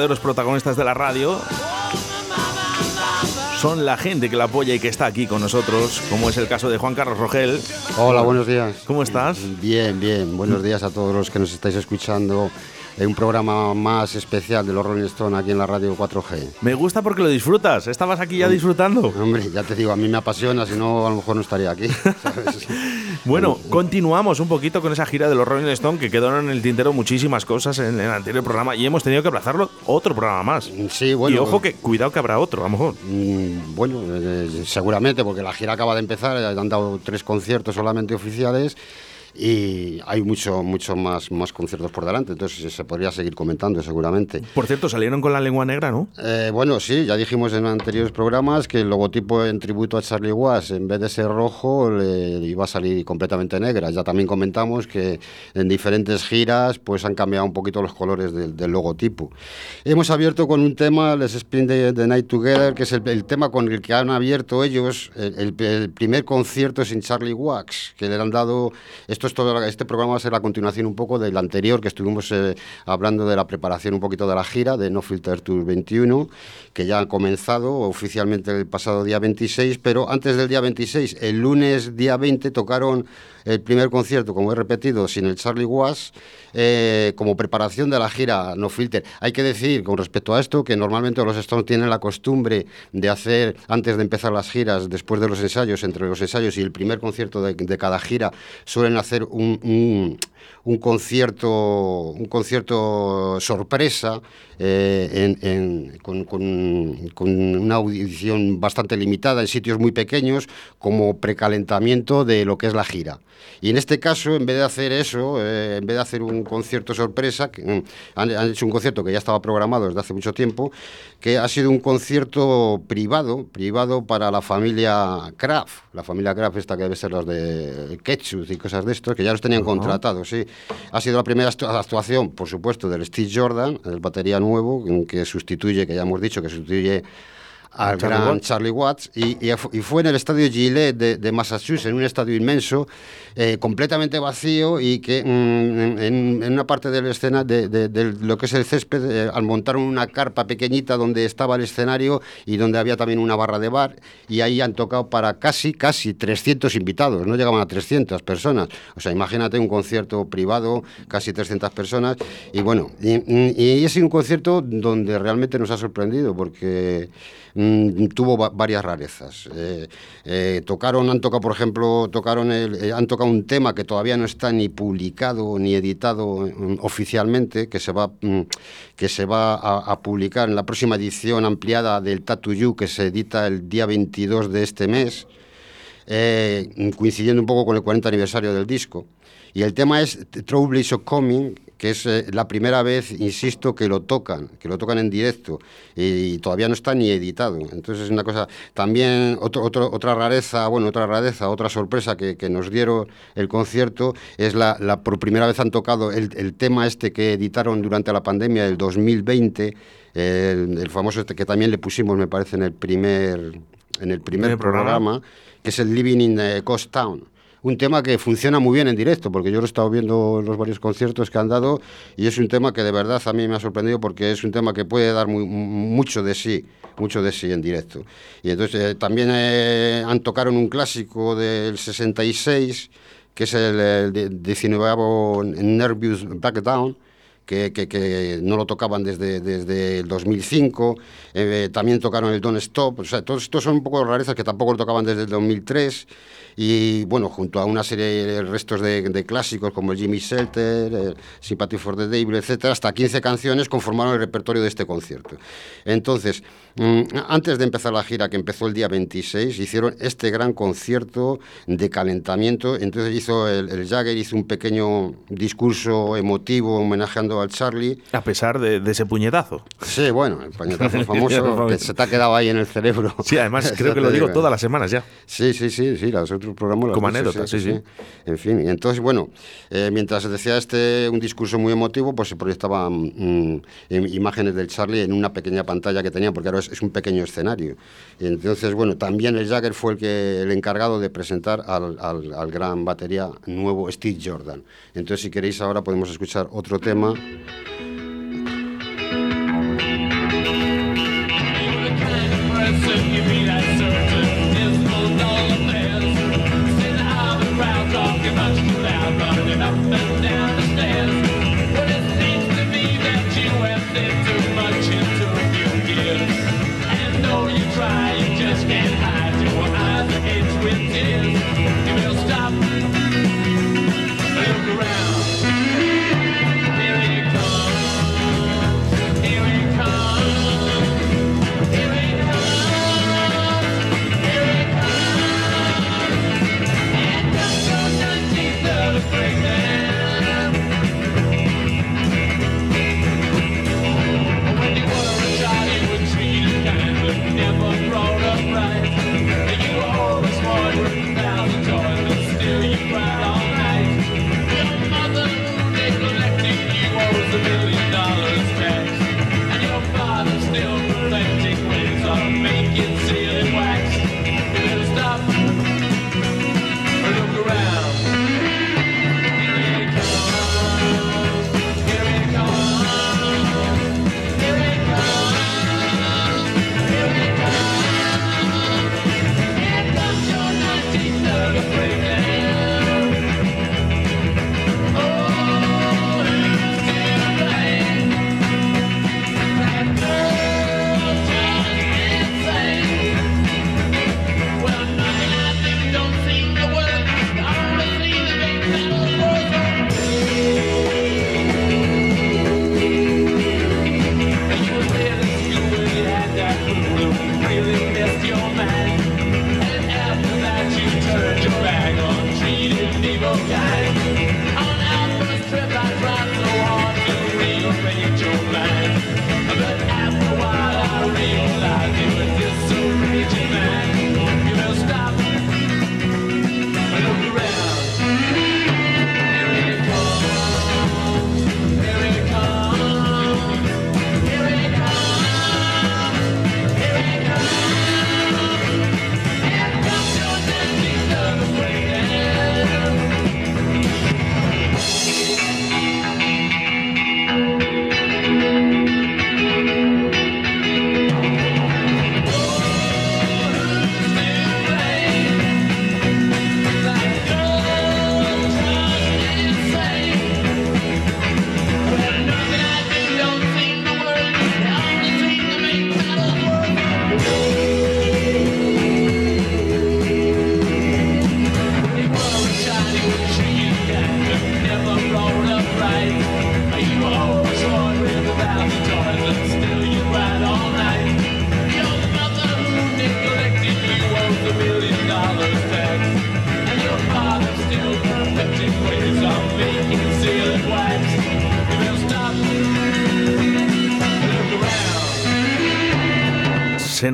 verdaderos protagonistas de la radio son la gente que la apoya y que está aquí con nosotros, como es el caso de Juan Carlos Rogel. Hola, buenos días. ¿Cómo estás? Bien, bien. Buenos días a todos los que nos estáis escuchando un programa más especial de los Rolling Stones aquí en la radio 4G. Me gusta porque lo disfrutas. Estabas aquí ya disfrutando. Hombre, ya te digo, a mí me apasiona, si no, a lo mejor no estaría aquí. bueno, continuamos un poquito con esa gira de los Rolling Stones que quedaron en el tintero muchísimas cosas en el anterior programa y hemos tenido que aplazarlo otro programa más. Sí, bueno. Y ojo que cuidado que habrá otro, a lo mejor. Mm, bueno, eh, seguramente, porque la gira acaba de empezar, han dado tres conciertos solamente oficiales y hay mucho, mucho más, más conciertos por delante, entonces se podría seguir comentando seguramente. Por cierto, salieron con la lengua negra, ¿no? Eh, bueno, sí, ya dijimos en anteriores programas que el logotipo en tributo a Charlie Watts, en vez de ser rojo, le iba a salir completamente negra. Ya también comentamos que en diferentes giras pues han cambiado un poquito los colores del, logotipo. Hemos abierto con un tema, Les Spin the, Night Together, que es el, tema con el que han abierto ellos el, primer concierto sin Charlie Watts, que le han dado este programa va a ser la continuación un poco del anterior, que estuvimos eh, hablando de la preparación un poquito de la gira de No Filter Tour 21, que ya ha comenzado oficialmente el pasado día 26, pero antes del día 26, el lunes día 20, tocaron el primer concierto, como he repetido, sin el Charlie Was, eh, como preparación de la gira No Filter. Hay que decir, con respecto a esto, que normalmente los Stones tienen la costumbre de hacer, antes de empezar las giras, después de los ensayos, entre los ensayos y el primer concierto de, cada gira, suelen hacer un un concierto, un concierto sorpresa eh, con, una audición bastante limitada en sitios muy pequeños como precalentamiento de lo que es la gira. Y en este caso, en vez de hacer eso, eh, en vez de hacer un concierto sorpresa, que, mm, han, hecho un concierto que ya estaba programado desde hace mucho tiempo, que ha sido un concierto privado, privado para la familia Kraft, la familia Kraft esta que debe ser los de Ketchup y cosas de estos, que ya los tenían contratados, sí. Ha sido la primera actuación, por supuesto, del Steve Jordan, el batería nuevo, que sustituye, que ya hemos dicho, que sustituye al gran Charlie Watts y, fue en el estadio Gillette de, Massachusetts, en un estadio inmenso, eh, completamente vacío y que mm, en, una parte de la escena, de, lo que es el césped, eh, al montar una carpa pequeñita donde estaba el escenario y donde había también una barra de bar y ahí han tocado para casi, casi 300 invitados, no llegaban a 300 personas. O sea, imagínate un concierto privado, casi 300 personas y bueno, y, y es un concierto donde realmente nos ha sorprendido porque... Mm, tuvo varias rarezas. Eh, eh, tocaron, han tocado, por ejemplo, tocaron eh, han tocado un tema que todavía no está ni publicado ni editado mm, oficialmente, que se va, mm, que se va a, publicar en la próxima edición ampliada del Tattoo You, que se edita el día 22 de este mes, coincidiendo un poco con el 40 aniversario del disco. Y el tema es Trouble is Coming, que es eh, la primera vez, insisto, que lo tocan, que lo tocan en directo y, todavía no está ni editado. Entonces es una cosa, también otra rareza, bueno, otra rareza, otra sorpresa que, nos dieron el concierto es la, por primera vez han tocado el, tema este que editaron durante la pandemia del 2020, el, famoso este que también le pusimos, me parece, en el primer, en el primer, programa, que es el Living in the Coast Town un tema que funciona muy bien en directo, porque yo lo he estado viendo los varios conciertos que han dado y es un tema que de verdad a mí me ha sorprendido porque es un tema que puede dar mucho de sí, mucho de sí en directo. Y entonces eh, también eh, han tocado un clásico del 66, que es el, 19 Nervous Backdown, que, que, no lo tocaban desde, desde el 2005. Eh, también tocaron el Don't Stop. O sea, todos estos son un poco rarezas que tampoco lo tocaban desde el 2003 y bueno, junto a una serie de restos de, clásicos como Jimmy Shelter, Sympathy for the Devil, etcétera, hasta 15 canciones conformaron el repertorio de este concierto. Entonces, antes de empezar la gira, que empezó el día 26, hicieron este gran concierto de calentamiento. Entonces hizo el, Jagger hizo un pequeño discurso emotivo homenajeando al Charlie. A pesar de, ese puñetazo. Sí, bueno, el puñetazo famoso que se te ha quedado ahí en el cerebro. Sí, además creo que lo digo todas las semanas ya. Sí, sí, sí, sí, las como anécdota, sí, sí, En fin, y entonces, bueno, eh, mientras decía este un discurso muy emotivo, pues se proyectaban mm, imágenes del Charlie en una pequeña pantalla que tenía, porque ahora es, un pequeño escenario. Entonces, bueno, también el Jagger fue el, que, el encargado de presentar al, al gran batería nuevo Steve Jordan. Entonces, si queréis, ahora podemos escuchar otro tema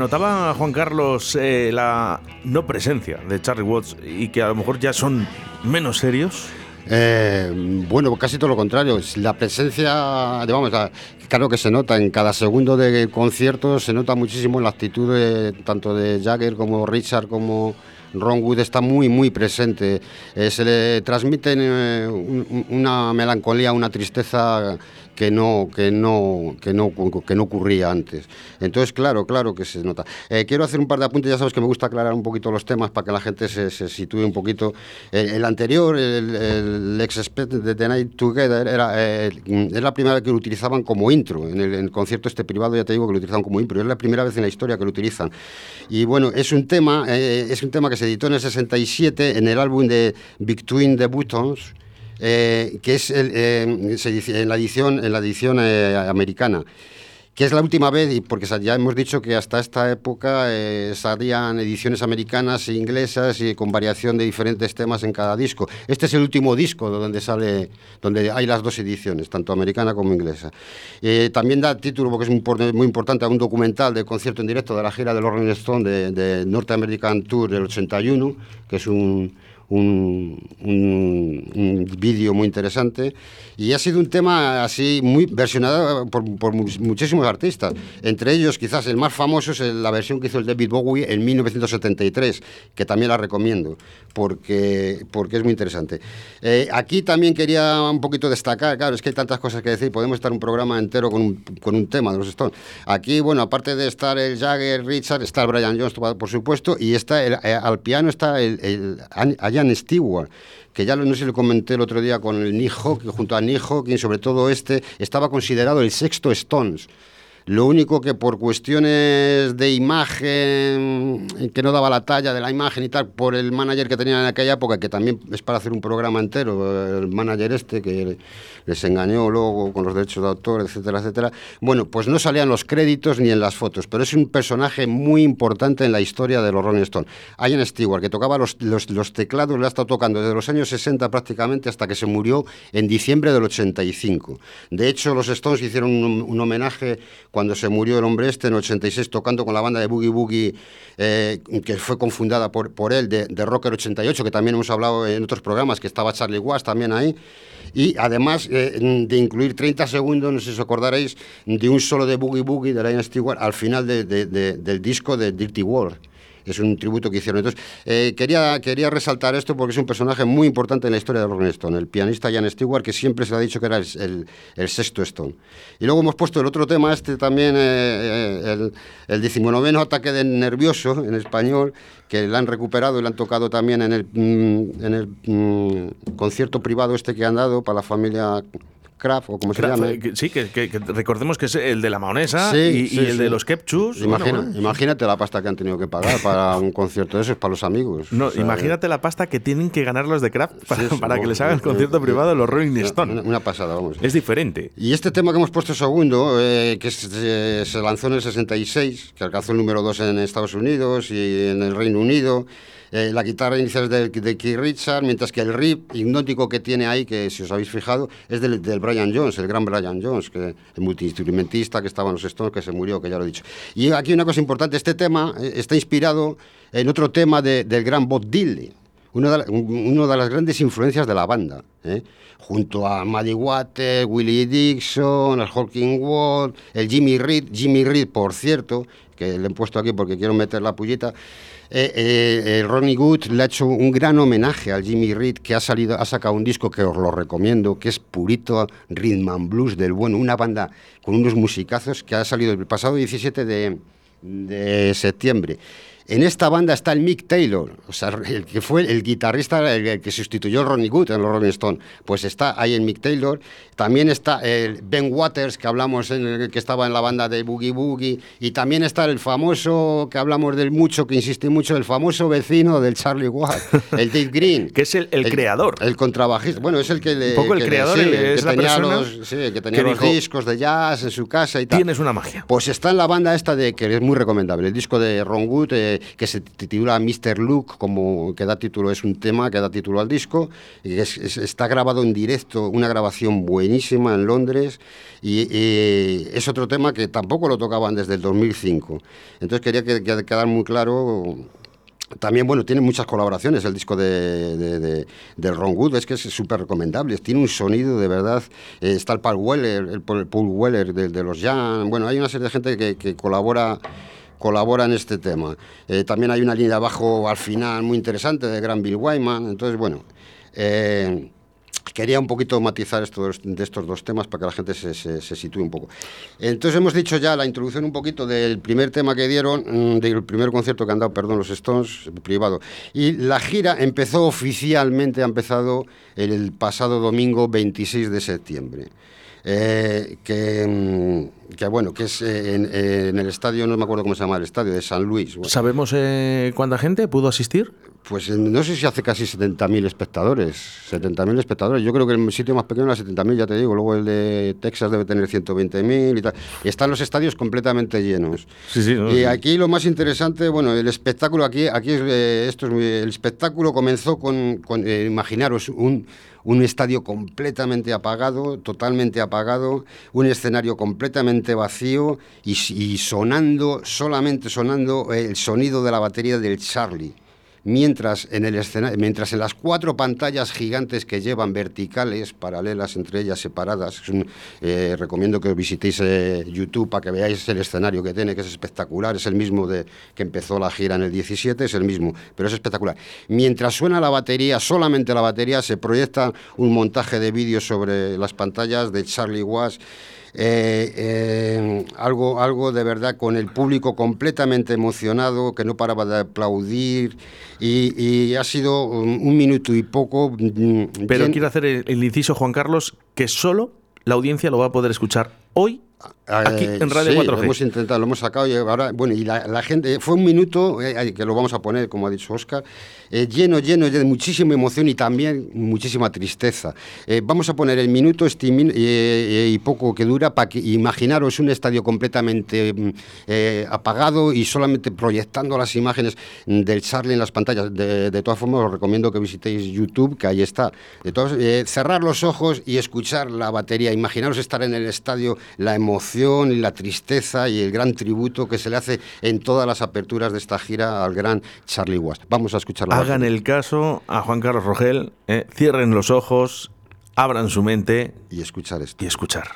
notaba, Juan Carlos, eh, la no presencia de Charlie Watts y que a lo mejor ya son menos serios. Eh, bueno, casi todo lo contrario. La presencia, vamos, claro que se nota en cada segundo de concierto, se nota muchísimo la actitud de, tanto de Jagger como Richard como Ron Wood está muy, muy presente. Eh, se le transmiten una melancolía, una tristeza que no, que no, que no, que no ocurría antes. Entonces, claro, claro que se nota. Eh, quiero hacer un par de apuntes, ya sabes que me gusta aclarar un poquito los temas para que la gente se, se sitúe un poquito. El, anterior, el, el ex de The Night Together, era, eh, es la primera vez que lo utilizaban como intro. En el, concierto este privado ya te digo que lo utilizaban como intro. Es la primera vez en la historia que lo utilizan. Y bueno, es un tema, eh, es un tema que se editó en el 67 en el álbum de Between the Buttons. Eh, que es eh, en la edición, en la edición eh, americana que es la última vez, porque ya hemos dicho que hasta esta época salían ediciones americanas e inglesas y con variación de diferentes temas en cada disco. Este es el último disco donde sale, donde hay las dos ediciones, tanto americana como inglesa. también da título, porque es muy, importante, a un documental de concierto en directo de la gira de los Rolling Stone de, de North American Tour del 81, que es un un, un, vídeo muy interesante y ha sido un tema así muy versionado por, muchísimos artistas. Entre ellos, quizás el más famoso es la versión que hizo el David Bowie en 1973, que también la recomiendo porque, porque es muy interesante. Eh, aquí también quería un poquito destacar, claro, es que hay tantas cosas que decir, podemos estar un programa entero con un, con un tema de los Stones. Aquí, bueno, aparte de estar el Jagger, Richard, está el Brian Jones, por supuesto, y está eh, al piano está el Stewart, que ya no sé si lo comenté el otro día con el Nick que junto a Nick Hawking, sobre todo este, estaba considerado el sexto Stones. Lo único que por cuestiones de imagen, que no daba la talla de la imagen y tal, por el manager que tenía en aquella época, que también es para hacer un programa entero, el manager este, que les engañó luego con los derechos de autor, etcétera, etcétera. Bueno, pues no salían los créditos ni en las fotos, pero es un personaje muy importante en la historia de los Rolling Stones. Ian Stewart, que tocaba los, los, teclados, lo ha estado tocando desde los años 60 prácticamente hasta que se murió en diciembre del 85. De hecho, los Stones hicieron un, homenaje cuando se murió el hombre este en 86 tocando con la banda de Boogie Boogie, eh, que fue confundada por, por él, de, de, Rocker 88, que también hemos hablado en otros programas, que estaba Charlie Watts también ahí. Y además eh, de incluir 30 segundos, no sé si os acordaréis, de un solo de Boogie Boogie de Lion Stewart al final de, de, del disco de Dirty World es un tributo que hicieron. Eh, quería, quería resaltar esto porque es un personaje muy importante en la historia de Rolling Stone, el pianista Jan Stewart, que siempre se ha dicho que era el, el, sexto Stone. Y luego hemos puesto el otro tema, este también, eh, eh el, el decimonoveno ataque de nervioso en español, que la han recuperado y la han tocado también en el, mm, en el mm, concierto privado este que han dado para la familia Kraft, o como se llama. Sí, que, que, que, recordemos que es el de la maonesa sí, y, sí, y, el sí. de los Kepchus. Imagina, bueno, imagínate la pasta que han tenido que pagar para un concierto de esos, para los amigos. No, o sea, imagínate la pasta que tienen que ganar los de Kraft para, para que les hagan el concierto privado de los Rolling Stone. Una, una, pasada, vamos. Es diferente. Y este tema que hemos puesto segundo, eh, que se, se lanzó en el 66, que alcanzó el número 2 en Estados Unidos y en el Reino Unido. Eh, la guitarra inicial es de, de, Keith Richard, mientras que el riff hipnótico que tiene ahí, que si os habéis fijado, es del, del Brian Jones, el gran Brian Jones, que el multiinstrumentista que estaba en los Stones, que se murió, que ya lo he dicho. Y aquí una cosa importante, este tema eh, está inspirado en otro tema de, del gran Bob Dylan, una de, una de las grandes influencias de la banda, ¿eh? Junto a Muddy Waters, Willie Dixon, el Hawking Wall, el Jimmy Reed, Jimmy Reed, por cierto, que le he puesto aquí porque quiero meter la pullita, eh, eh, Ronnie Good le ha hecho un gran homenaje al Jimmy Reed, que ha, salido, ha sacado un disco que os lo recomiendo, que es purito rhythm and blues del bueno, una banda con unos musicazos que ha salido el pasado 17 de, de septiembre. En esta banda está el Mick Taylor, o sea, el que fue el guitarrista el, que sustituyó a Ronnie Good en los Rolling Stones. Pues está ahí el Mick Taylor. También está el Ben Waters, que hablamos en el que estaba en la banda de Boogie Boogie. Y también está el famoso, que hablamos del mucho, que insiste mucho, el famoso vecino del Charlie Watt, el Dave Green. que es el, el, el, creador. El contrabajista. Bueno, es el que le. Un poco el que creador, le, sí, es que la tenía los, sí, que tenía que los dijo, discos de jazz en su casa y tal. Tienes una magia. Pues está en la banda esta de que es muy recomendable, el disco de Ron Wood, eh, que se titula Mr. Luke, como que da título, es un tema que da título al disco, y es, es, está grabado en directo, una grabación buenísima en Londres, y, y, es otro tema que tampoco lo tocaban desde el 2005. Entonces quería que, que quedar muy claro también, bueno, tiene muchas colaboraciones el disco de, de, de, de Ron Wood, es que es súper recomendable, tiene un sonido de verdad. Eh, está el Paul Weller, el, el Paul Weller de, de los Jan, bueno, hay una serie de gente que, que colabora colabora en este tema. Eh, también hay una línea de abajo al final muy interesante de Gran Bill Wyman. Entonces, bueno, eh, quería un poquito matizar estos, de estos dos temas para que la gente se, se, se, sitúe un poco. Entonces hemos dicho ya la introducción un poquito del primer tema que dieron, mm, del primer concierto que han dado, perdón, los Stones, privado. Y la gira empezó oficialmente, ha empezado el pasado domingo 26 de septiembre. Eh, que, mm, que, bueno, que es en, en, el estadio, no me acuerdo cómo se llama el estadio, de San Luis. Bueno. ¿Sabemos eh, cuánta gente pudo asistir? Pues no sé si hace casi 70.000 espectadores. 70.000 espectadores. Yo creo que el sitio más pequeño era 70.000, ya te digo. Luego el de Texas debe tener 120.000 y tal. Están los estadios completamente llenos. Sí, sí, no, y sí. aquí lo más interesante, bueno, el espectáculo aquí, aquí es, eh, esto es muy, el espectáculo comenzó con, con eh, imaginaros un un estadio completamente apagado, totalmente apagado, un escenario completamente vacío y, sonando, solamente sonando el sonido de la batería del Charlie mientras en, el escena, mientras en las cuatro pantallas gigantes que llevan verticales, paralelas entre ellas, separadas, eh, recomiendo que visitéis eh, YouTube para que veáis el escenario que tiene, que es espectacular, es el mismo de que empezó la gira en el 17, es el mismo, pero es espectacular. Mientras suena la batería, solamente la batería, se proyecta un montaje de vídeos sobre las pantallas de Charlie Watts, eh, eh, algo, algo de verdad con el público completamente emocionado, que no paraba de aplaudir y, y ha sido un, minuto y poco. Mm, Pero quiero hacer el, el inciso, Juan Carlos, que solo la audiencia lo va a poder escuchar hoy Aquí en Radio sí, 4G. Lo hemos intentado, lo hemos sacado y ahora, bueno, y la, la gente, fue un minuto, eh, que lo vamos a poner, como ha dicho Oscar, eh, lleno, lleno de muchísima emoción y también muchísima tristeza. Eh, vamos a poner el minuto este, eh, y poco que dura para que imaginaros un estadio completamente mm, eh, apagado y solamente proyectando las imágenes del Charlie en las pantallas. De, de todas formas, os recomiendo que visitéis YouTube, que ahí está. De todas, cerrar los ojos y escuchar la batería. Imaginaros estar en el estadio, la emoción emoción y la tristeza y el gran tributo que se le hace en todas las aperturas de esta gira al gran Charlie Watts. Vamos a escucharlo. Hagan el caso a Juan Carlos Rogel, eh, cierren los ojos, abran su mente y escuchar esto. Y escuchar.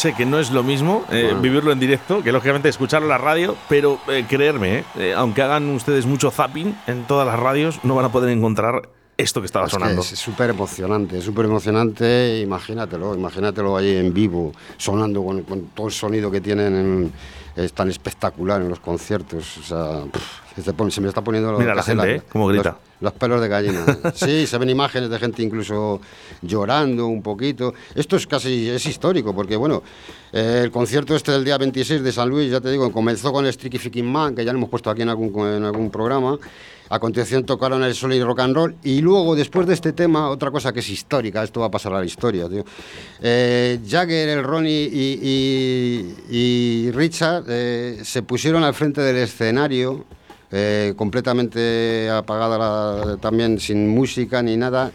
Sé que no es lo mismo eh, vivirlo en directo que lógicamente escucharlo en la radio, pero eh, creerme, eh, aunque hagan ustedes mucho zapping en todas las radios, no van a poder encontrar esto que estaba sonando. es súper emocionante, es súper emocionante, imagínatelo, imagínatelo ahí en vivo, sonando con, todo el sonido que tienen, es tan espectacular en los conciertos, o sea, se, me está poniendo Mira la gente, ¿eh? Como grita. Los, pelos de gallina. sí, se ven imágenes de gente incluso llorando un poquito. Esto es casi es histórico, porque bueno, eh, el concierto este del día 26 de San Luis, ya te digo, comenzó con el Streaky Ficking Man, que ya lo hemos puesto aquí en algún, en algún programa. A continuación tocaron el Solid Rock and Roll y luego, después de este tema, otra cosa que es histórica, esto va a pasar a la historia, tío. Eh, Jagger, el Ronnie y, Richard eh, se pusieron al frente del escenario eh, completamente apagada también sin música ni nada.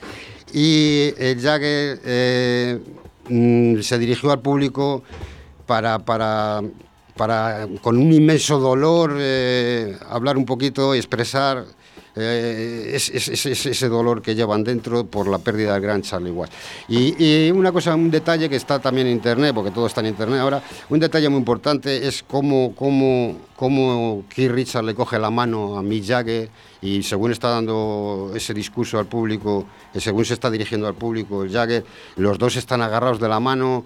Y el Jagger mm, se dirigió al público para, para, para con un inmenso dolor, hablar un poquito y expresar eh, es, ese dolor que llevan dentro por la pérdida del gran Charlie Watts. Y, una cosa, un detalle que está también en Internet, porque todo está en Internet ahora, un detalle muy importante es cómo, cómo, cómo Keith Richard le coge la mano a Mick Jagger y según está dando ese discurso al público, según se está dirigiendo al público el Jagger, los dos están agarrados de la mano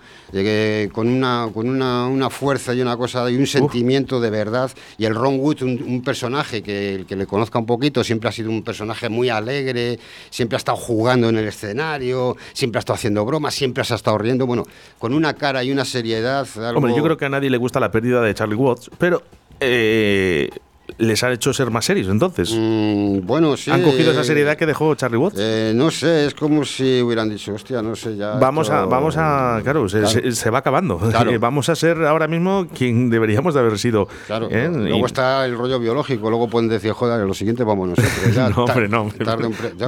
con, una, con una, fuerza y una cosa y un sentimiento de verdad. Y el Ron Wood, un, personaje que el que le conozca un poquito, siempre ha sido un personaje muy alegre, siempre ha estado jugando en el escenario, siempre ha estado haciendo bromas, siempre ha estado riendo, bueno, con una cara y una seriedad. Hombre, yo creo que a nadie le gusta la pérdida de Charlie Watts, pero eh, les ha hecho ser más serios entonces. Mm, bueno, sí. ¿Han cogido esa seriedad que dejó Charlie Watts? Eh, no sé, es como si hubieran dicho, hostia, no sé, ya. Vamos a, vamos a, claro, se, va acabando. vamos a ser ahora mismo quien deberíamos de haber sido. Claro. ¿eh? Luego está el rollo biológico, luego pueden decir, joder, lo siguiente vamos nosotros. no, hombre, no.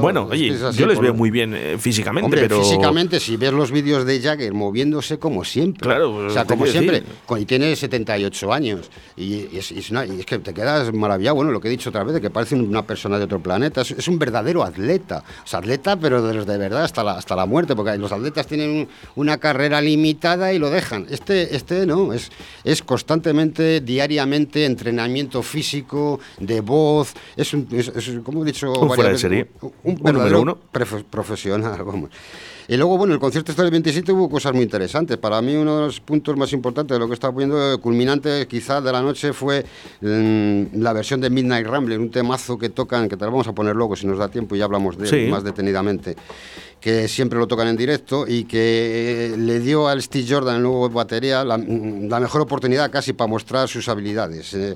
bueno, oye, yo les veo muy bien eh, físicamente, hombre, pero. Físicamente, si ves los vídeos de Jagger moviéndose como siempre. Claro, o sea, como siempre. Y tiene 78 años. Y, es, y es que te quedas maravillado. Bueno, lo que he dicho otra vez, de que parece una persona de otro planeta. Es, un verdadero atleta. O sea, atleta, pero de, de verdad hasta la, hasta la muerte, porque los atletas tienen una carrera limitada y lo dejan. Este, este no, es, es constantemente, diariamente, entrenamiento físico, de voz. Es un, como he dicho, un, un, verdadero uno? profesional. Vamos. Y luego, bueno, el concierto este del 27 hubo cosas muy interesantes. Para mí uno de los puntos más importantes de lo que estaba poniendo, culminante quizás de la noche, fue mm, la versión de Midnight Rambler, un temazo que tocan, que te lo vamos a poner luego si nos da tiempo y ya hablamos de él más detenidamente que siempre lo tocan en directo y que le dio al Steve Jordan, el nuevo batería, la, mejor oportunidad casi para mostrar sus habilidades. Eh,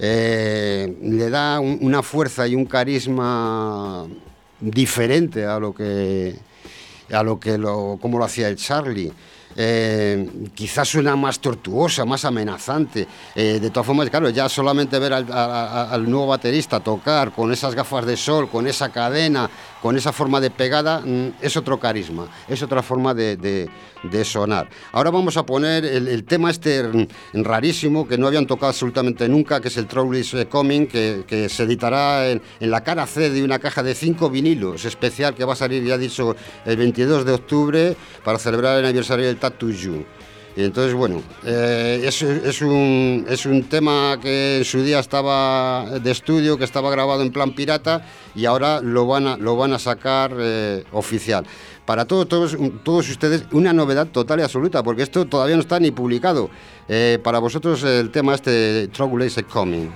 eh, le da una fuerza y un carisma diferente a lo que a lo que lo, como lo hacía el Charlie. eh, quizás suena más tortuosa, más amenazante. Eh, de todas formas, claro, ya solamente ver al, nuevo baterista tocar con esas gafas de sol, con esa cadena, con esa forma de pegada, mm, es otro carisma, es otra forma de, sonar. Ahora vamos a poner el, tema este rarísimo que no habían tocado absolutamente nunca, que es el Troubles Coming, que, se editará en, la cara C de una caja de cinco vinilos especial que va a salir, ya dicho, el 22 de octubre para celebrar el aniversario del Tattoo You. Y entonces, bueno, eh, es, un, es un tema que en su día estaba de estudio, que estaba grabado en plan pirata y ahora lo van a, lo van a sacar eh, oficial. Para todos, todos, todos ustedes, una novedad total y absoluta, porque esto todavía no está ni publicado. Eh, para vosotros el tema este, Trouble is Coming.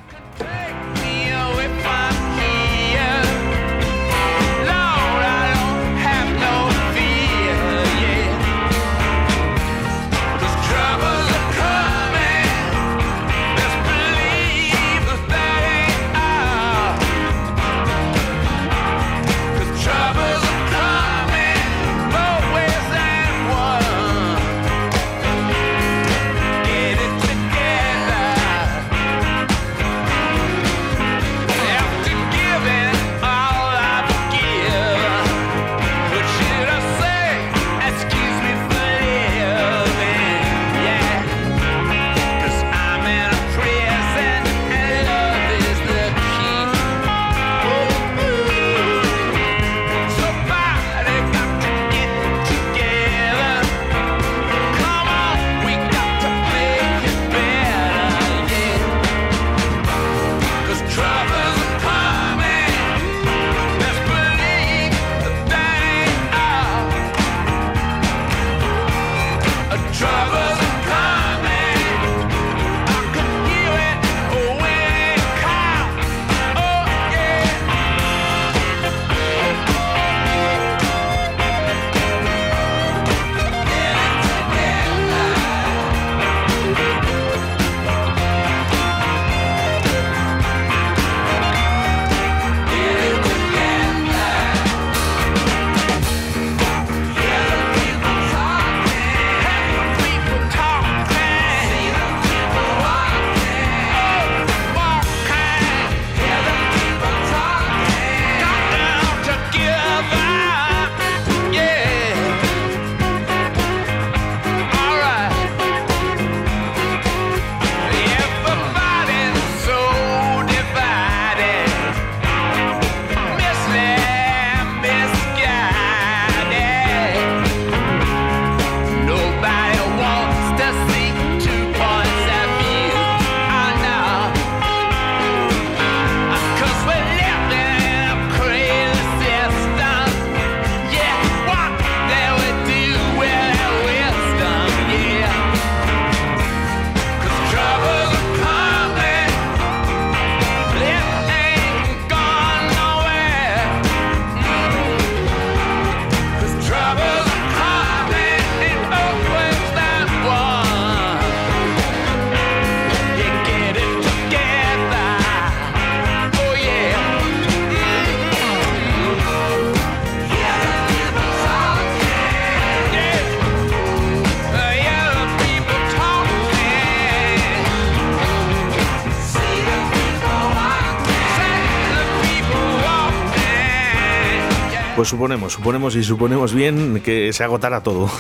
Pues suponemos, suponemos y suponemos bien que se agotará todo,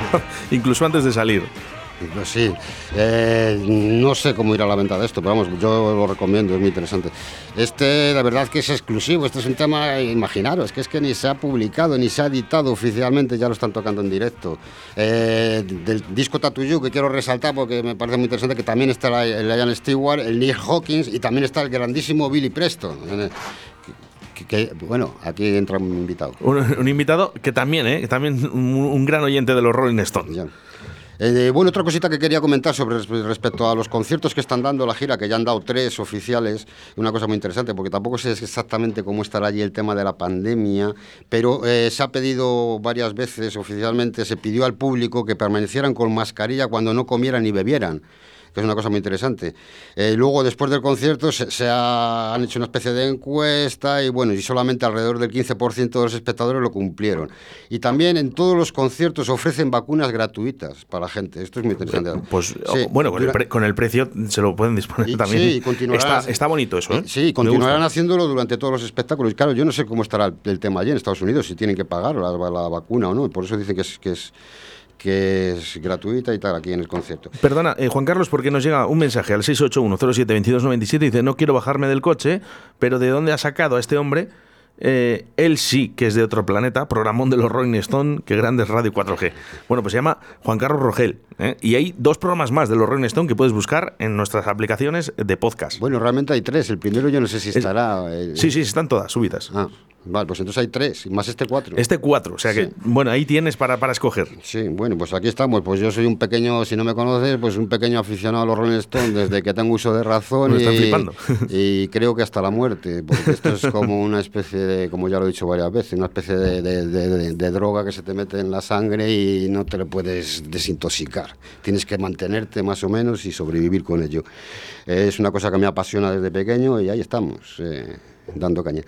incluso antes de salir. Sí, eh, no sé cómo irá la venta de esto, pero vamos, yo lo recomiendo, es muy interesante. Este, la verdad que es exclusivo, este es un tema, imaginaros, que es que ni se ha publicado, ni se ha editado oficialmente, ya lo están tocando en directo. Eh, del disco Tattoo que quiero resaltar porque me parece muy interesante, que también está el Ian Stewart, el Nick Hawkins y también está el grandísimo Billy Preston bueno, aquí entra un invitado. Un, invitado que también, ¿eh? también un, gran oyente de los Rolling Stones. Eh, bueno, otra cosita que quería comentar sobre respecto a los conciertos que están dando la gira, que ya han dado tres oficiales, una cosa muy interesante, porque tampoco sé exactamente cómo estará allí el tema de la pandemia, pero eh, se ha pedido varias veces oficialmente, se pidió al público que permanecieran con mascarilla cuando no comieran ni bebieran. Que es una cosa muy interesante. Eh, luego, después del concierto, se, han hecho una especie de encuesta y bueno, y solamente alrededor del 15% de los espectadores lo cumplieron. Y también en todos los conciertos ofrecen vacunas gratuitas para la gente. Esto es muy interesante. Pues bueno, con el, precio se lo pueden disponer también. Sí, continuarán, está, bonito eso. ¿eh? Sí, continuarán haciéndolo durante todos los espectáculos. Claro, yo no sé cómo estará el, tema allí en Estados Unidos, si tienen que pagar la, la vacuna o no. Por eso dicen que es, que es que es gratuita y tal aquí en el concierto. Perdona, eh, Juan Carlos, porque nos llega un mensaje al 681-07-2297 dice, no quiero bajarme del coche, pero ¿de dónde ha sacado a este hombre? Eh, él sí que es de otro planeta, programón de los Rolling Stone, que grande es Radio 4G. Bueno, pues se llama Juan Carlos Rogel. ¿eh? Y hay dos programas más de los Rolling Stone que puedes buscar en nuestras aplicaciones de podcast. Bueno, realmente hay tres. El primero yo no sé si estará. Sí, sí, están todas subidas. Ah. Vale, pues entonces hay tres, más este cuatro. Este cuatro, o sea que, bueno, ahí tienes para, para escoger. Sí, bueno, pues aquí estamos. Pues yo soy un pequeño, si no me conoces, pues un pequeño aficionado a los Rolling Stones desde que tengo uso de razón. y, flipando. y creo que hasta la muerte, porque esto es como una especie de, como ya lo he dicho varias veces, una especie de, de, droga que se te mete en la sangre y no te lo puedes desintoxicar. Tienes que mantenerte más o menos y sobrevivir con ello. Es una cosa que me apasiona desde pequeño y ahí estamos, eh, dando caña.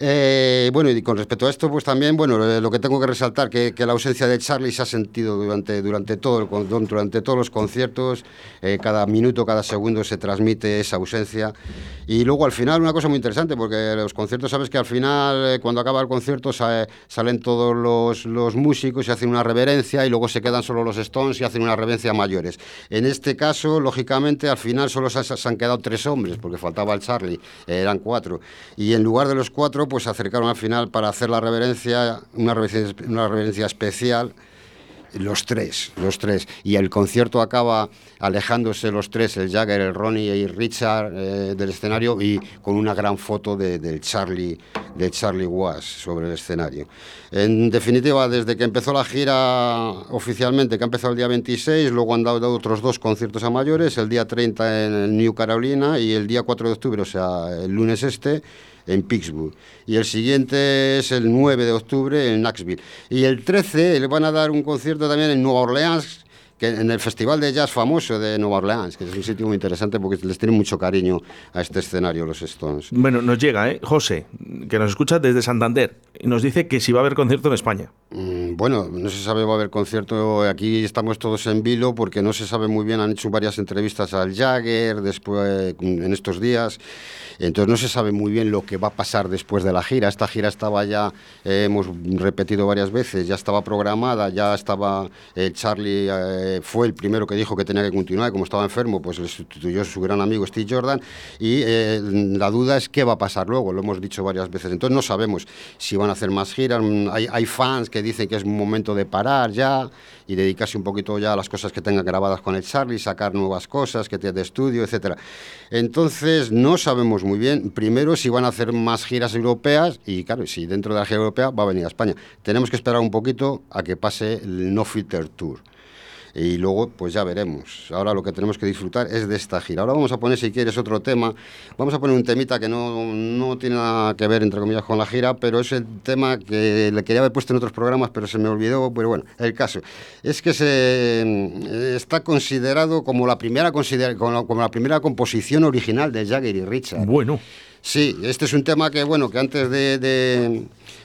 Eh, bueno, y con respecto a esto, pues también, bueno, eh, lo que tengo que resaltar que, que la ausencia de Charlie se ha sentido durante, durante, todo el, durante todos los conciertos, eh, cada minuto, cada segundo se transmite esa ausencia. Y luego al final, una cosa muy interesante, porque los conciertos, sabes que al final, cuando acaba el concierto, salen todos los, los, músicos y hacen una reverencia, y luego se quedan solo los Stones y hacen una reverencia mayores. En este caso, lógicamente, al final solo se, se han quedado tres hombres, porque faltaba el Charlie, eran cuatro. Y en lugar de los cuatro, pues se acercaron al final para hacer la reverencia, una reverencia, una reverencia especial los tres, los tres. Y el concierto acaba alejándose los tres, el Jagger, el Ronnie y Richard eh, del escenario y con una gran foto de, del Charlie, de Charlie Was sobre el escenario. En definitiva, desde que empezó la gira oficialmente, que ha empezado el día 26, luego han dado otros dos conciertos a mayores, el día 30 en New Carolina y el día 4 de octubre, o sea, el lunes este, en Pittsburgh. Y el siguiente es el 9 de octubre en Knoxville. Y el 13 le van a dar un concierto también en Nueva Orleans, que en el Festival de Jazz famoso de Nueva Orleans, que es un sitio muy interesante porque les tiene mucho cariño a este escenario los Stones. Bueno, nos llega, ¿eh? José, que nos escucha desde Santander, y nos dice que si va a haber concierto en España. Mm, bueno, no se sabe va a haber concierto, aquí estamos todos en vilo porque no se sabe muy bien, han hecho varias entrevistas al Jagger después, en estos días, entonces no se sabe muy bien lo que va a pasar después de la gira. Esta gira estaba ya, eh, hemos repetido varias veces, ya estaba programada, ya estaba eh, Charlie... Fue el primero que dijo que tenía que continuar, como estaba enfermo, pues le sustituyó su gran amigo Steve Jordan, y eh, la duda es qué va a pasar luego, lo hemos dicho varias veces, entonces no sabemos si van a hacer más giras, hay, hay fans que dicen que es un momento de parar ya y dedicarse un poquito ya a las cosas que tengan grabadas con el Charlie, sacar nuevas cosas que tiene de estudio, etcétera. Entonces no sabemos muy bien, primero si van a hacer más giras europeas y claro, si dentro de la gira europea va a venir a España. Tenemos que esperar un poquito a que pase el No Filter Tour y luego pues ya veremos. Ahora lo que tenemos que disfrutar es de esta gira. Ahora vamos a poner, si quieres, otro tema. Vamos a poner un temita que no, no tiene nada que ver, entre comillas, con la gira, pero es el tema que le quería haber puesto en otros programas, pero se me olvidó. Pero bueno, el caso es que se está considerado como la primera, como la primera composición original de Jagger y Richard. Bueno. Sí, este es un tema que, bueno, que antes de,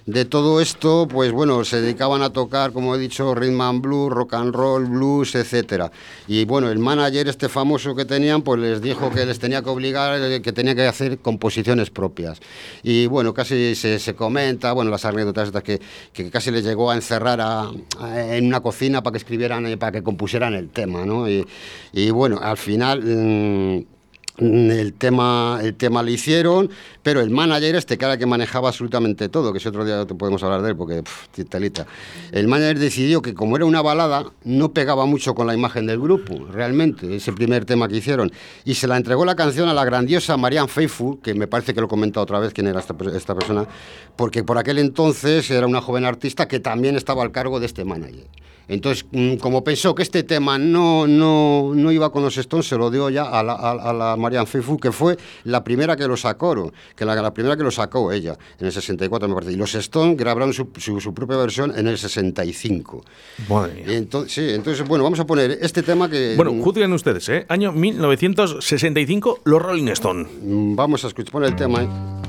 de, todo esto, pues bueno, se dedicaban a tocar, como he dicho, rhythm and blues, rock and roll, blues, etcétera. Y bueno, el manager este famoso que tenían, pues les dijo que les tenía que obligar, eh, que tenía que hacer composiciones propias. Y bueno, casi se, se comenta, bueno, las anécdotas estas que, que casi les llegó a encerrar a, en una cocina para que escribieran, eh, para que compusieran el tema, ¿no? Y, y bueno, al final... Mm, el tema, el tema lo hicieron, pero el manager este, el que manejaba absolutamente todo, que si otro día podemos hablar de él, porque telita, el manager decidió que como era una balada, no pegaba mucho con la imagen del grupo, realmente, ese primer tema que hicieron, y se la entregó la canción a la grandiosa Marianne Faithfull, que me parece que lo he comentado otra vez quién era esta, esta persona, porque por aquel entonces era una joven artista que también estaba al cargo de este manager. Entonces, mm, como pensó que este tema no, no, no iba con los Stones, se lo dio ya a la, a, la Marianne Faithfull, que fue la primera que lo sacó, que la, la, primera que lo sacó ella, en el 64 me parece. Y los Stones grabaron su, su, propia versión en el 65. Madre mía. Entonces, sí, entonces, bueno, vamos a poner este tema que... Bueno, juzguen ustedes, ¿eh? Año 1965, los Rolling Stones. Mm, vamos a escuchar, poner el tema, ¿eh?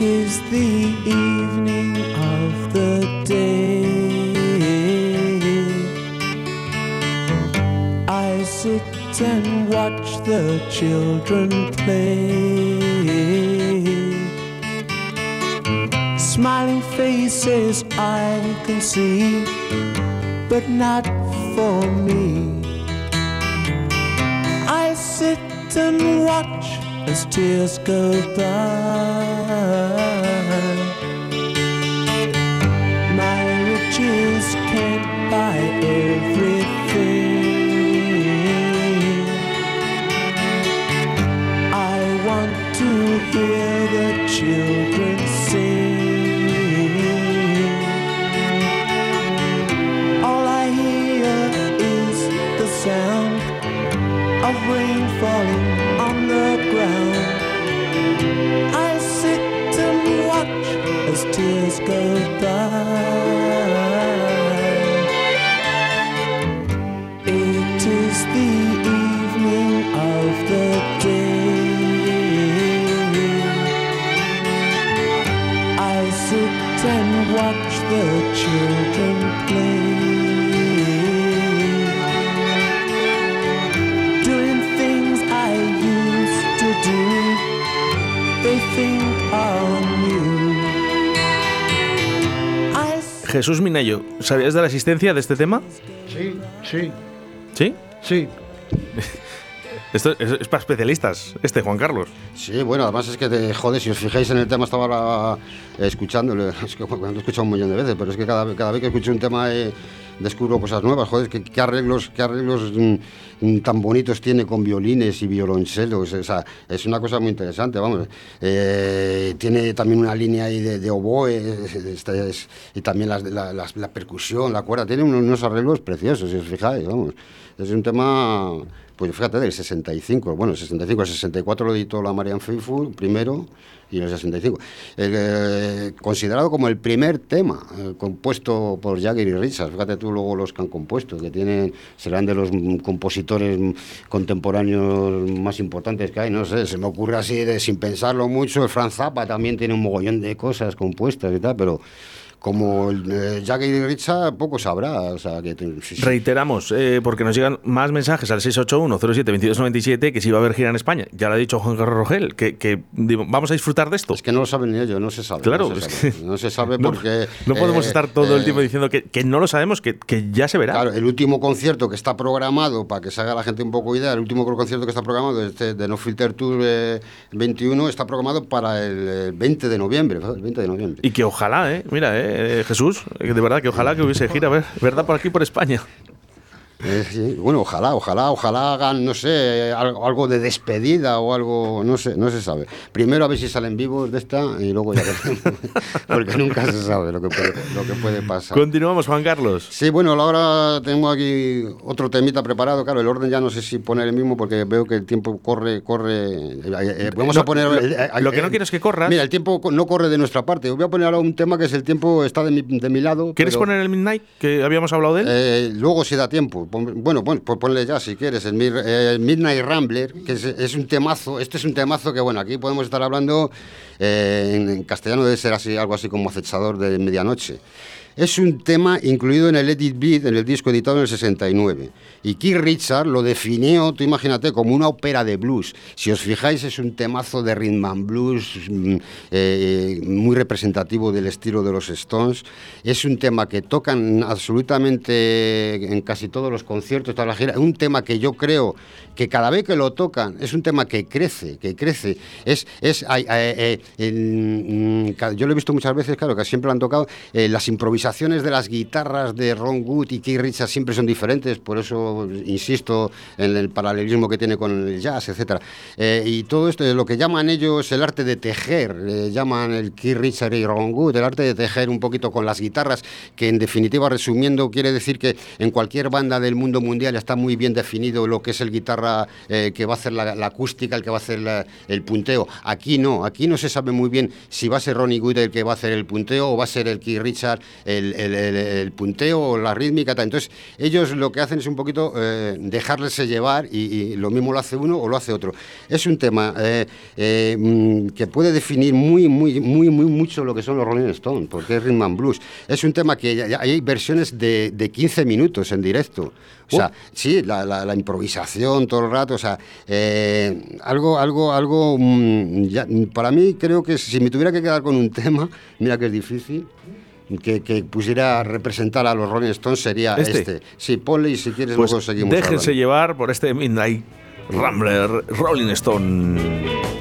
Is the evening of the day. I sit and watch the children play. Smiling faces I can see, but not for me. I sit and watch as tears go by. My riches can't buy everything. Jesús Minayo, ¿sabías de la existencia de este tema? Sí, sí, ¿Sí? sí. Esto es, es para especialistas, este Juan Carlos. Sí, bueno, además es que, te, joder, si os fijáis en el tema, estaba ahora escuchándolo, es que bueno, lo he escuchado un millón de veces, pero es que cada, vez que escucho un tema eh, descubro cosas nuevas, joder, qué, arreglos, qué arreglos mm, mm, tan bonitos tiene con violines y violonchelos, o sea, es una cosa muy interesante, vamos. Eh, tiene también una línea ahí de, de oboe, es- este es- y también la, las- la percusión, la cuerda, tiene unos arreglos preciosos, si os fijáis, vamos. Es un tema, pues fíjate, del 65, bueno, el 65, el 64 lo editó la Marianne Faithfull primero y el 65. El, eh, considerado como el primer tema eh, compuesto por Jagger y Richards, fíjate tú luego los que han compuesto, que tienen, serán de los compositores contemporáneos más importantes que hay, no sé, se me ocurre así de sin pensarlo mucho, el Franz Zappa también tiene un mogollón de cosas compuestas y tal, pero como eh, Jagger y poco sabrá, o sea, que sí, sí. Reiteramos, eh, porque nos llegan más mensajes al 681-07-2297 que si va a haber gira en España. Ya lo ha dicho Juan Carlos Rogel, que, que, digo, vamos a disfrutar de esto. Es que no lo saben ni ellos, no se sabe. Claro, no se sabe, que- no se sabe No- porque... no podemos eh, estar todo el eh, tiempo diciendo que, que no lo sabemos, que, que ya se verá. Claro, el último concierto que está programado, para que se haga la gente un poco idea, el último concierto que está programado, este de No Filter Tour eh, 21, está programado para el, eh, 20 de noviembre. El 20 de noviembre. Y que ojalá, ¿eh? Mira, eh, Jesús, que de verdad que ojalá que hubiese gira, ver- ¿verdad? Por aquí, por España. Eh, sí, bueno, ojalá, ojalá, ojalá hagan, no sé, algo, de despedida o algo, no sé, no se sabe. Primero a ver si salen vivos de esta y luego ya veremos, porque nunca se sabe lo que puede, lo que puede pasar. Continuamos, Juan Carlos. Sí, bueno, ahora tengo aquí otro temita preparado. Claro, el orden ya no sé si poner el mismo porque veo que el tiempo corre, corre. eh, eh, vamos Lo- a poner. lo- eh, eh, lo que eh, no quiero es que corras. Mira, el tiempo no corre de nuestra parte. Voy a poner ahora un tema que es el tiempo está de mi, de mi lado. ¿Quieres pero, poner el Midnight, que habíamos hablado de él? eh, luego si da tiempo. Pon- Bueno, pues ponle ya si quieres. El, eh, Midnight Rambler, que es, es un temazo. Este es un temazo que, bueno, aquí podemos estar hablando eh, en, en castellano debe ser así, algo así como acechador de medianoche. Es un tema incluido en el Let It Be, en el disco editado en el 69. Y Keith Richard lo definió, tú imagínate, como una ópera de blues. Si os fijáis, es un temazo de rhythm and blues mm, eh, muy representativo del estilo de los Stones. Es un tema que tocan absolutamente en casi todos los conciertos, toda la gira. Un tema que yo creo que cada vez que lo tocan es un tema que crece, que crece. Es, es, eh, mm, ca- yo lo he visto muchas veces, claro, que siempre lo han tocado, eh, las improvisaciones de las guitarras de Ron Wood y Keith Richards siempre son diferentes, por eso insisto en el paralelismo que tiene con el jazz, etc. Eh, y todo esto, lo que llaman ellos el arte de tejer, eh, llaman el Keith Richards y Ron Wood, el arte de tejer un poquito con las guitarras, que en definitiva, resumiendo, quiere decir que en cualquier banda del mundo mundial está muy bien definido lo que es el guitarra eh, que va a hacer la, acústica, el que va a hacer el punteo. Aquí no, aquí no se sabe muy bien si va a ser Ronnie Wood el que va a hacer el punteo o va a ser el Keith Richard el, punteo la rítmica. Entonces, ellos lo que hacen es un poquito eh, dejarles llevar y, lo mismo lo hace uno o lo hace otro. Es un tema eh, eh, mm, que puede definir muy, muy, muy, muy mucho lo que son los Rolling Stones, porque es rhythm and blues. Es un tema que hay versiones de, de 15 minutos en directo. O sea, oh. sí, la, improvisación todo el rato, o sea, algo, algo, algo, mm, para mí creo que si me tuviera que quedar con un tema, mira que es difícil, que, pusiera representar a los Rolling Stones sería este. este. Sí, ponle y si quieres pues luego seguimos. Déjense llevar por este Midnight Rambler Rolling Stone.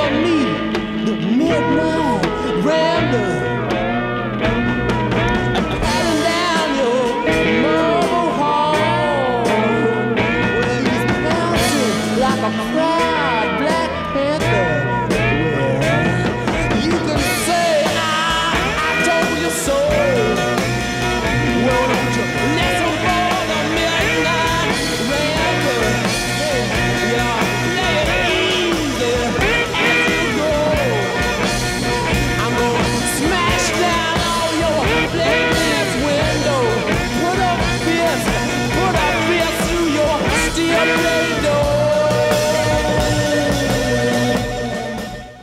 for me the midnight rail.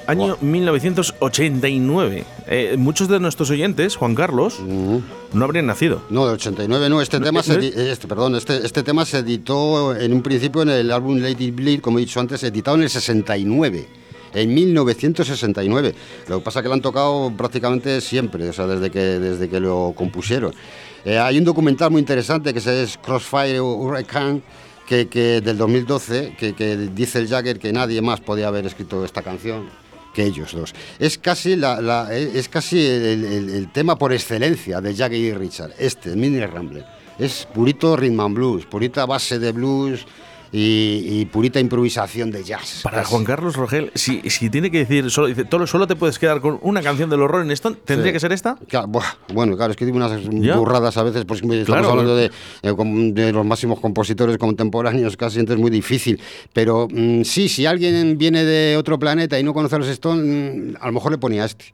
Año 1989. Eh, muchos de nuestros oyentes, Juan Carlos, no habrían nacido. No, de 89 no. Este tema, se, ¿no? edi- este, perdón, este, este tema se editó en un principio en el álbum Lady Bleed, como he dicho antes, editado en el 69. En 1969. Lo que pasa es que lo han tocado prácticamente siempre, o sea, desde que, desde que lo compusieron. Eh, hay un documental muy interesante que se es Crossfire Hurricane, que, que del 2012, que, que dice el Jagger que nadie más podía haber escrito esta canción que ellos dos. Es casi, la- es casi el, tema por excelencia de Jagger y Richard, este, el Mini Rambler. Es purito rhythm and blues, purita base de blues y, y purita improvisación de jazz. Para Juan Carlos Rogel, si, si tiene que decir, solo, dice, solo, solo te puedes quedar con una canción de los Rolling Stones, ¿tendría Sí. que ser esta? Claro, bueno, claro, es que digo unas ¿Ya? burradas a veces, pues estamos Claro. hablando de, eh, de los máximos compositores contemporáneos, casi entonces es muy difícil. Pero mm, sí, si alguien viene de otro planeta y no conoce a los Stones, mm, a lo mejor le ponía este.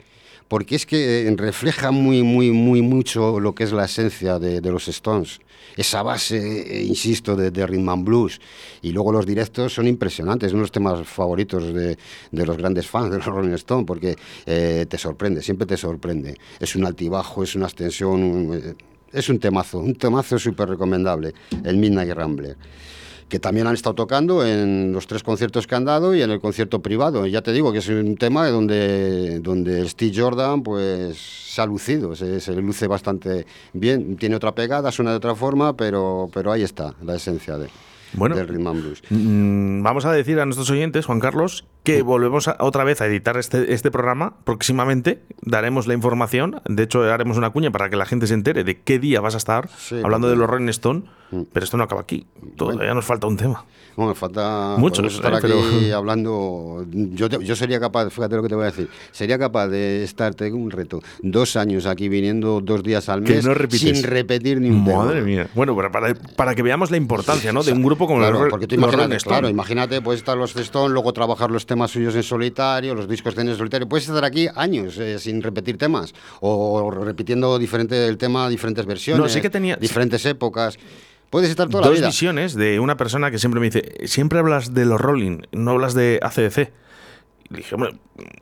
Porque es que eh, refleja muy, muy, muy mucho lo que es la esencia de, de los Stones. Esa base, eh, insisto, de, de rhythm and blues. Y luego los directos son impresionantes, uno de los temas favoritos de, de los grandes fans de los Rolling Stones, porque eh, te sorprende, siempre te sorprende. Es un altibajo, es una extensión, un- eh, es un temazo, un temazo súper recomendable, el Midnight Rambler que también han estado tocando en los tres conciertos que han dado y en el concierto privado. Ya te digo que es un tema donde, donde Steve Jordan pues se ha lucido, se, se luce bastante bien, tiene otra pegada, suena de otra forma, pero, pero ahí está la esencia de, Bueno. del rhythm and blues. Mm, Vamos a decir a nuestros oyentes, Juan Carlos, que volvemos a- otra vez a editar este, este programa. Próximamente daremos la información. De hecho, haremos una cuña para que la gente se entere de qué día vas a estar Sí, hablando de los Rolling Stone. Pero esto no acaba aquí. Todavía nos falta un tema. Bueno, falta podemos estar eh, aquí pero- hablando. Yo, te- yo sería capaz, fíjate lo que te voy a decir, sería capaz de estar, tengo un reto, dos años aquí viniendo dos días al mes no sin repetir ni un tema. Madre mía. Bueno, pero para, para que veamos la importancia ¿no? de un grupo como Claro, los, Ro- porque tú los Rolling Stone. claro, imagínate, puedes estar los Stones, luego trabajar los temas suyos en solitario, los discos en solitario, puedes estar aquí años eh, sin repetir temas o repitiendo diferente el tema, diferentes versiones, No, sí que tenía- diferentes épocas. Puedes estar toda la Dos vida. visiones de una persona que siempre me dice, siempre hablas de los Rolling, no hablas de ACDC. Dije, hombre,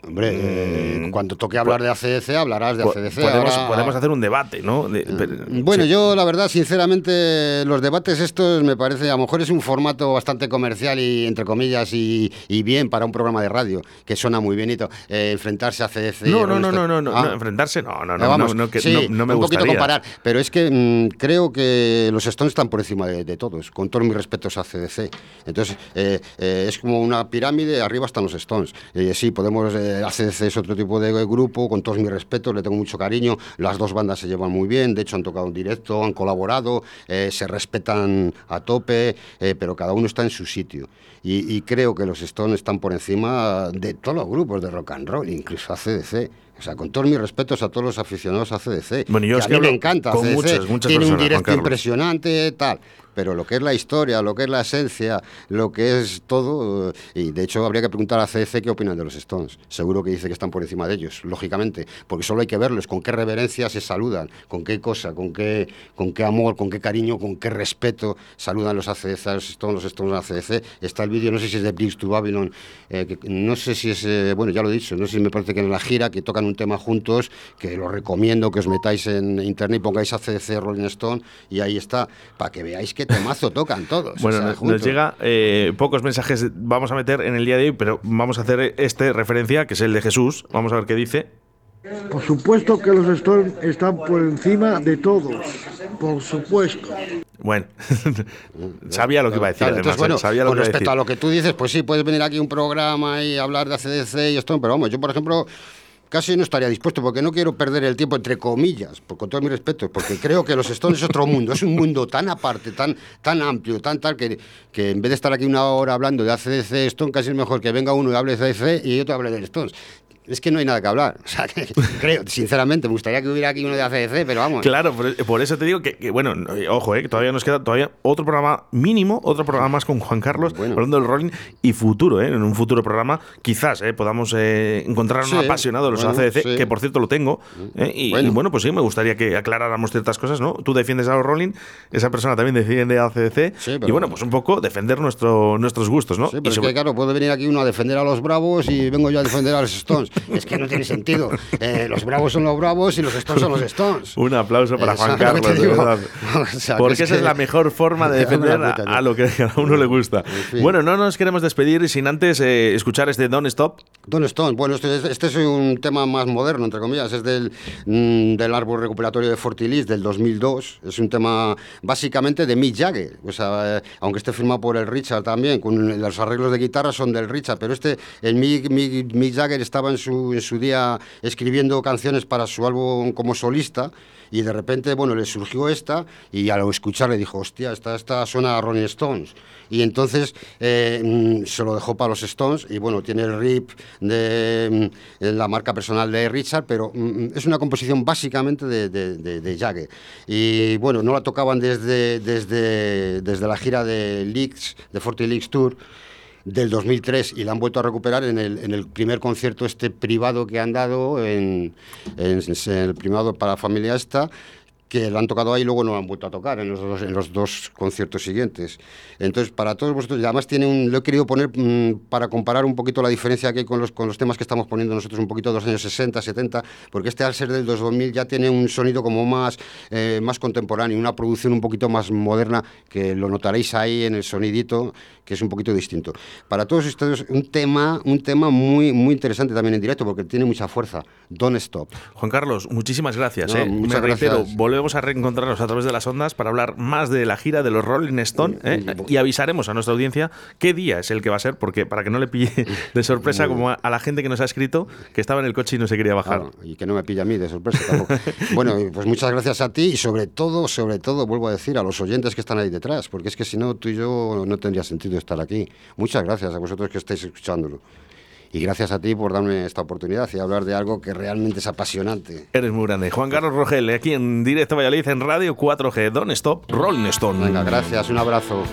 Hombre, eh, cuando toque hablar de ACDC, hablarás de ACDC. Mm. podemos, ahora- podemos hacer un debate, ¿no? De- pero- Bueno, sí. yo la verdad, sinceramente, los debates estos me parece, a lo mejor es un formato bastante comercial y, entre comillas, y, y bien para un programa de radio, que suena muy bien y todo, eh, enfrentarse a CDC. No, no, no, no, no, no, Ah. no, enfrentarse, no, no, Eh, no, vamos, no, no, que sí, no, no me un gustaría. poquito comparar, pero es que mm, creo que los Stones están por encima de, de todos, con todos mis respetos a CDC. Entonces, eh, eh, es como una pirámide, arriba están los Stones. Eh, sí, podemos, eh, ACDC es otro tipo de grupo, con todos mis respetos, le tengo mucho cariño, las dos bandas se llevan muy bien, de hecho han tocado en directo, han colaborado, eh, se respetan a tope, eh, pero cada uno está en su sitio. Y, y creo que los Stones están por encima de todos los grupos de rock and roll, incluso ACDC. O sea, con todos mis respetos a todos los aficionados a CDC. Bueno, yo que a mí me encanta. con CDC, muchas, muchas tiene un personas, Juan directo impresionante, tal. Pero lo que es la historia, lo que es la esencia, lo que es todo. Y de hecho, habría que preguntar a CDC qué opinan de los Stones. Seguro que dice que están por encima de ellos, lógicamente. Porque solo hay que verlos, con qué reverencia se saludan, con qué cosa, con qué, con qué amor, con qué cariño, con qué respeto saludan los ACDC, los Stones, los Stones a CDC. Está el vídeo, no sé si es de Briggs to Babylon, eh, que no sé si es. eh, bueno, ya lo he dicho, no sé si me parece que en la gira que tocan un tema juntos, que lo recomiendo que os metáis en internet y pongáis ACDC Rolling Stone y ahí está, para que veáis qué temazo tocan todos. o Bueno, sea, nos- llega eh, pocos mensajes, vamos a meter en el día de hoy, pero vamos a hacer este referencia, que es el de Jesús. Vamos a ver qué dice. Por supuesto que los Stones están por encima de todos. Por supuesto. Bueno, sabía lo que iba a decir. Claro, además, entonces, bueno, ¿eh? sabía lo con que iba a respecto decir. a lo que tú dices, pues sí, puedes venir aquí a un programa y hablar de ACDC y esto, pero vamos, yo por ejemplo casi no estaría dispuesto porque no quiero perder el tiempo entre comillas, con todo mi respeto, porque creo que los Stones es otro mundo, es un mundo tan aparte, tan, tan amplio, tan tal que, que en vez de estar aquí una hora hablando de ACDC Stone, casi es mejor que venga uno y hable de ACDC y otro hable de Stones. Es que no hay nada que hablar. O sea, que, creo, sinceramente, me gustaría que hubiera aquí uno de ACDC, pero vamos. Claro, por, por eso te digo que, que, bueno, no, ojo, eh, que todavía nos queda todavía otro programa mínimo, otro programa más con Juan Carlos, Bueno. hablando del rolling y futuro, ¿eh? En un futuro programa, quizás eh, podamos eh, encontrar a un Sí, apasionado de los bueno, ACDC, sí. que por cierto lo tengo. eh, y, Bueno. y bueno, pues sí, me gustaría que aclaráramos ciertas cosas, ¿no? Tú defiendes a los rolling, esa persona también defiende a ACDC. Sí, y bueno, pues un poco defender nuestro, nuestros gustos, ¿no? Sí, Y pero es que, claro, puede venir aquí uno a defender a los Bravos y vengo yo a defender a los Stones. Es que no tiene sentido. Eh, los Bravos son los Bravos y los Stones son los Stones. Un aplauso para Eh, Juan ¿sabes lo que Carlos, de verdad. O sea, que Porque es esa es la mejor forma de en defender a, puta, a tío. lo que a uno le gusta. fin. Bueno, no nos queremos despedir sin antes eh, escuchar este Don't Stop. Don Stone, bueno, este, es- este es un tema más moderno, entre comillas, es del, mm, del árbol recuperatorio de Fortilis del 2002, es un tema básicamente de Mick Jagger, o sea, eh, aunque esté firmado por el Richard también, con los arreglos de guitarra son del Richard, pero este, el Mick, Mick- Mick Jagger estaba en en su día escribiendo canciones para su álbum como solista, y de repente, bueno, le surgió esta y al escucharle dijo, hostia, esta, esta suena a Rolling Stones. Y entonces eh, mm, se lo dejó para los Stones y bueno, tiene el rip de mm, la marca personal de Richard, pero mm, es una composición básicamente de, de, de- de Jagger. Y bueno, no la tocaban desde, desde, desde la gira de Leaks, de Forty Leaks Tour del 2003 y la han vuelto a recuperar en el, primer concierto este privado que han dado en, en- en el privado para la familia esta que lo han tocado ahí y luego no lo han vuelto a tocar en los dos, en los dos conciertos siguientes. Entonces, para todos vosotros, y además tiene un, lo he querido poner mm, para comparar un poquito la diferencia que hay con los, con los temas que estamos poniendo nosotros un poquito de los años 60, 70, porque este al ser del 2000 ya tiene un sonido como más, eh, más contemporáneo, una producción un poquito más moderna, que lo notaréis ahí en el sonidito, que es un poquito distinto. Para todos ustedes, un tema, un tema muy, muy interesante también en directo, porque tiene mucha fuerza. Don't Stop. Juan Carlos, muchísimas gracias. No, eh. muchas Me reitero, volvemos a reencontrarnos a través de las ondas para hablar más de la gira de los Rolling Stone eh, y avisaremos a nuestra audiencia qué día es el que va a ser, porque para que no le pille de sorpresa como a, a la gente que nos ha escrito que estaba en el coche y no se quería bajar. Claro, y que no me pilla a mí de sorpresa tampoco. bueno, pues muchas gracias a ti y sobre todo, sobre todo, vuelvo a decir, a los oyentes que están ahí detrás, porque es que si no, tú y yo no tendría sentido estar aquí. Muchas gracias a vosotros que estáis escuchándolo. Y gracias a ti por darme esta oportunidad y hablar de algo que realmente es apasionante. Eres muy grande. Juan Carlos Rogel, aquí en directo Valladolid en Radio 4G. Don't Stop, Rolling Stone. Venga, gracias, un abrazo.